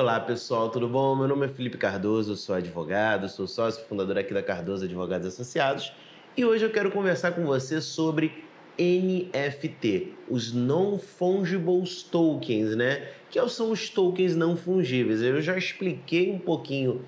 Olá pessoal, tudo bom? Meu nome é Felipe Cardoso, sou advogado, sou sócio fundador aqui da Cardoso Advogados Associados e hoje eu quero conversar com você sobre NFT, os Non-Fungible Tokens, né? Que são os tokens não fungíveis. Eu já expliquei um pouquinho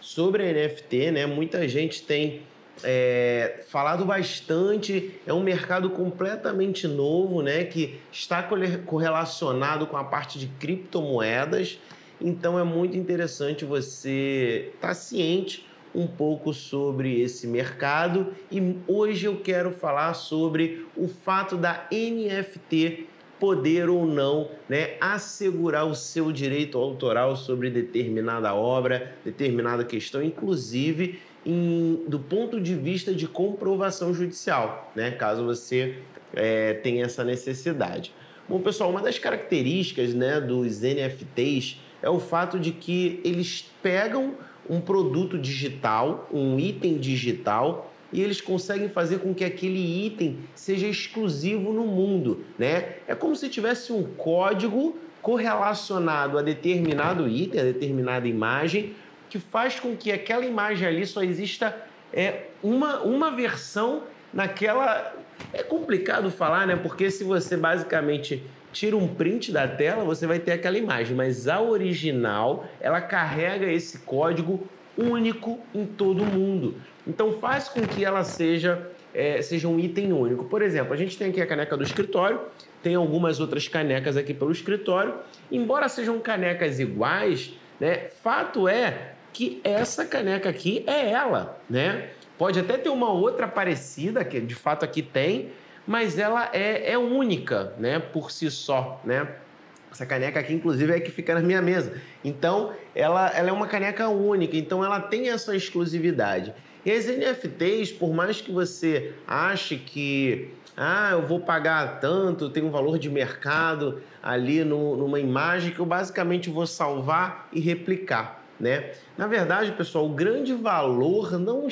sobre a NFT, né? Muita gente tem é, falado bastante, é um mercado completamente novo, né? Que está correlacionado com a parte de criptomoedas. Então é muito interessante você estar tá ciente um pouco sobre esse mercado e hoje eu quero falar sobre o fato da NFT poder ou não né, assegurar o seu direito autoral sobre determinada obra, determinada questão, inclusive em, do ponto de vista de comprovação judicial, né, caso você é, tenha essa necessidade. Bom, pessoal, uma das características né, dos NFTs é o fato de que eles pegam um produto digital, um item digital, e eles conseguem fazer com que aquele item seja exclusivo no mundo, né? É como se tivesse um código correlacionado a determinado item, a determinada imagem, que faz com que aquela imagem ali só exista é, uma, uma versão naquela. É complicado falar, né? Porque se você basicamente tira um print da tela, você vai ter aquela imagem, mas a original, ela carrega esse código único em todo mundo. Então faz com que ela seja, é, seja um item único. Por exemplo, a gente tem aqui a caneca do escritório, tem algumas outras canecas aqui pelo escritório. Embora sejam canecas iguais, né, fato é que essa caneca aqui é ela, né? Pode até ter uma outra parecida, que de fato aqui tem, mas ela é, é única, né, por si só, né? Essa caneca aqui, inclusive, é que fica na minha mesa. Então, ela, ela é uma caneca única, então ela tem essa exclusividade. E as NFTs, por mais que você ache que ah, eu vou pagar tanto, tem um valor de mercado ali no, numa imagem que eu basicamente vou salvar e replicar, né? Na verdade, pessoal, o grande valor não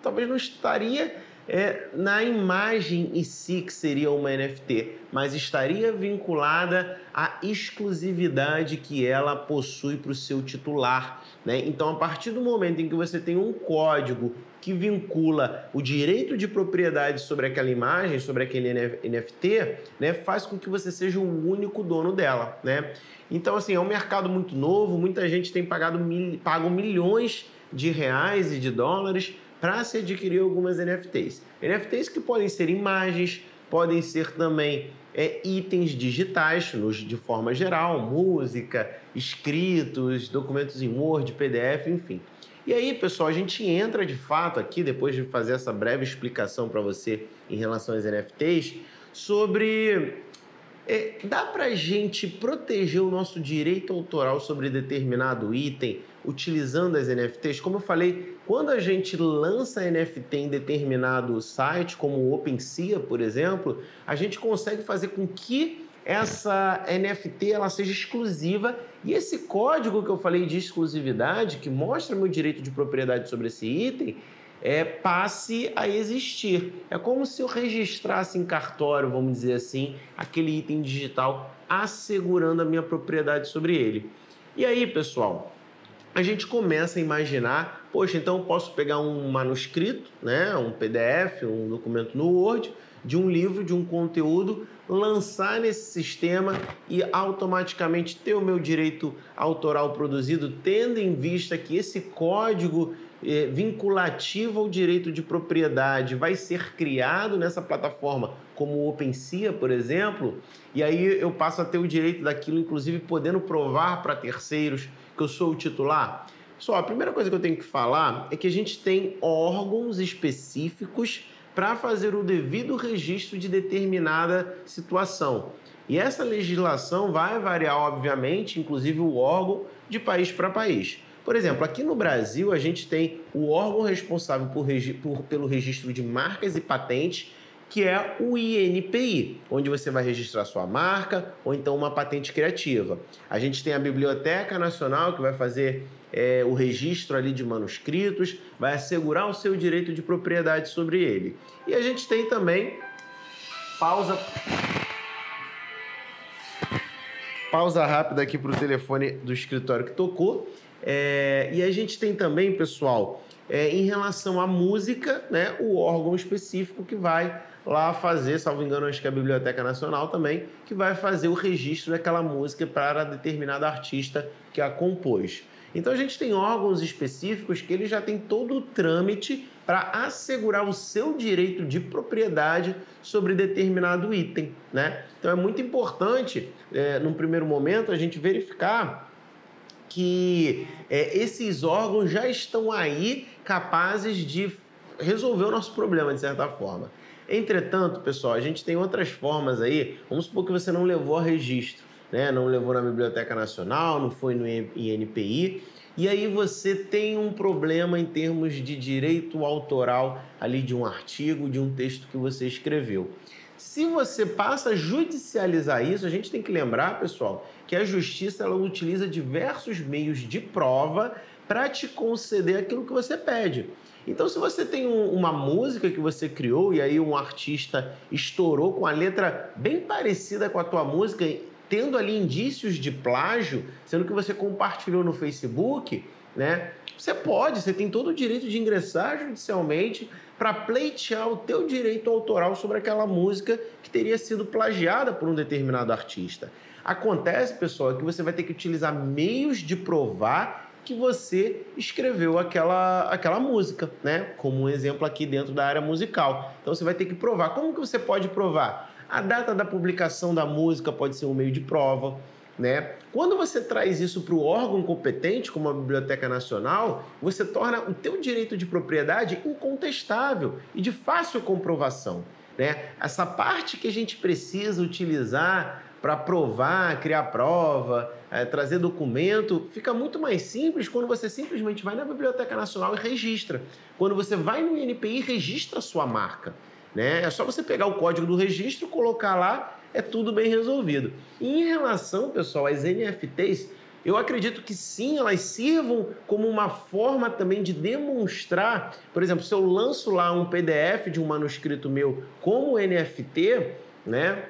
talvez não estaria é, na imagem em si que seria uma NFT, mas estaria vinculada à exclusividade que ela possui para o seu titular. Né? Então, a partir do momento em que você tem um código que vincula o direito de propriedade sobre aquela imagem, sobre aquele NFT, né, faz com que você seja o único dono dela. Né? Então, assim, é um mercado muito novo, muita gente tem pagado mil, pago milhões de reais e de dólares para se adquirir algumas NFTs. NFTs que podem ser imagens, podem ser também é, itens digitais de forma geral, música, escritos, documentos em Word, PDF, enfim. E aí, pessoal, a gente entra de fato aqui, depois de fazer essa breve explicação para você em relação às NFTs, sobre é, dá para gente proteger o nosso direito autoral sobre determinado item utilizando as NFTs? Como eu falei, quando a gente lança NFT em determinado site, como o OpenSea, por exemplo, a gente consegue fazer com que essa NFT ela seja exclusiva e esse código que eu falei de exclusividade, que mostra meu direito de propriedade sobre esse item, é, passe a existir. É como se eu registrasse em cartório, vamos dizer assim, aquele item digital assegurando a minha propriedade sobre ele. E aí, pessoal, a gente começa a imaginar, poxa, então eu posso pegar um manuscrito, né, um PDF, um documento no Word, de um livro, de um conteúdo, lançar nesse sistema e automaticamente ter o meu direito autoral produzido, tendo em vista que esse código é, vinculativo ao direito de propriedade vai ser criado nessa plataforma, como o OpenSea, por exemplo, e aí eu passo a ter o direito daquilo, inclusive podendo provar para terceiros que eu sou o titular. Só a primeira coisa que eu tenho que falar é que a gente tem órgãos específicos para fazer o devido registro de determinada situação. E essa legislação vai variar, obviamente, inclusive o órgão de país para país. Por exemplo, aqui no Brasil, a gente tem o órgão responsável por, por, pelo registro de marcas e patentes, que é o INPI, onde você vai registrar sua marca ou então uma patente criativa. A gente tem a Biblioteca Nacional, que vai fazer é, o registro ali de manuscritos, vai assegurar o seu direito de propriedade sobre ele. E a gente tem também pausa pausa rápida aqui para o telefone do escritório que tocou. É, e a gente tem também, pessoal, é, em relação à música, né, o órgão específico que vai lá fazer, salvo engano, acho que é a Biblioteca Nacional também, que vai fazer o registro daquela música para determinado artista que a compôs. Então a gente tem órgãos específicos que ele já tem todo o trâmite para assegurar o seu direito de propriedade sobre determinado item, né? Então é muito importante, é, num primeiro momento, a gente verificar que é, esses órgãos já estão aí capazes de resolver o nosso problema de certa forma. Entretanto, pessoal, a gente tem outras formas aí. Vamos supor que você não levou a registro né? não levou na Biblioteca Nacional, não foi no INPI, e aí você tem um problema em termos de direito autoral ali de um artigo, de um texto que você escreveu. Se você passa a judicializar isso, a gente tem que lembrar, pessoal, que a justiça ela utiliza diversos meios de prova para te conceder aquilo que você pede. Então, se você tem um, uma música que você criou e aí um artista estourou com a letra bem parecida com a tua música, tendo ali indícios de plágio, sendo que você compartilhou no Facebook, né? Você pode, você tem todo o direito de ingressar judicialmente para pleitear o teu direito autoral sobre aquela música que teria sido plagiada por um determinado artista. Acontece, pessoal, que você vai ter que utilizar meios de provar que você escreveu aquela, aquela música, né? Como um exemplo aqui dentro da área musical. Então você vai ter que provar. Como que você pode provar? A data da publicação da música pode ser um meio de prova. Né? Quando você traz isso para o órgão competente, como a Biblioteca Nacional, você torna o teu direito de propriedade incontestável e de fácil comprovação. Né? Essa parte que a gente precisa utilizar para provar, criar prova, é, trazer documento, fica muito mais simples quando você simplesmente vai na Biblioteca Nacional e registra. Quando você vai no INPI e registra a sua marca. Né? É só você pegar o código do registro, colocar lá, é tudo bem resolvido. E em relação, pessoal, às NFTs, eu acredito que sim, elas sirvam como uma forma também de demonstrar, por exemplo, se eu lanço lá um PDF de um manuscrito meu como NFT, né?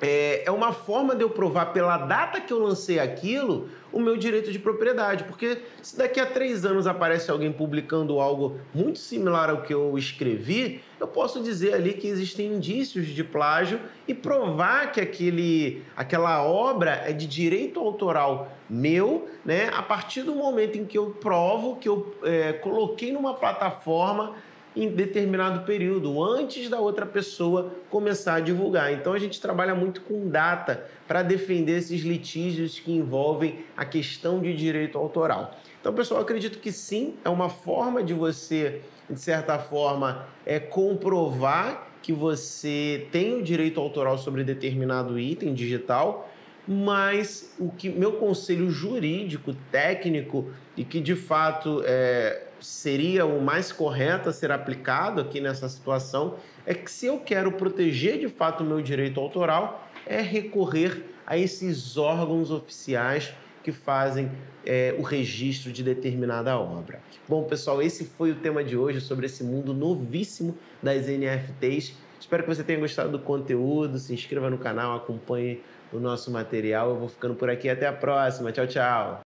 É, é uma forma de eu provar pela data que eu lancei aquilo o meu direito de propriedade. Porque se daqui a três anos aparece alguém publicando algo muito similar ao que eu escrevi, eu posso dizer ali que existem indícios de plágio e provar que aquele, aquela obra é de direito autoral meu, né? A partir do momento em que eu provo que eu é, coloquei numa plataforma em determinado período, antes da outra pessoa começar a divulgar. Então a gente trabalha muito com data para defender esses litígios que envolvem a questão de direito autoral. Então, pessoal, acredito que sim, é uma forma de você, de certa forma, é comprovar que você tem o direito autoral sobre determinado item digital, mas o que meu conselho jurídico, técnico e que de fato é, seria o mais correto a ser aplicado aqui nessa situação é que se eu quero proteger de fato o meu direito autoral, é recorrer a esses órgãos oficiais que fazem é, o registro de determinada obra. Bom, pessoal, esse foi o tema de hoje sobre esse mundo novíssimo das NFTs. Espero que você tenha gostado do conteúdo. Se inscreva no canal, acompanhe o nosso material. Eu vou ficando por aqui. Até a próxima. Tchau, tchau.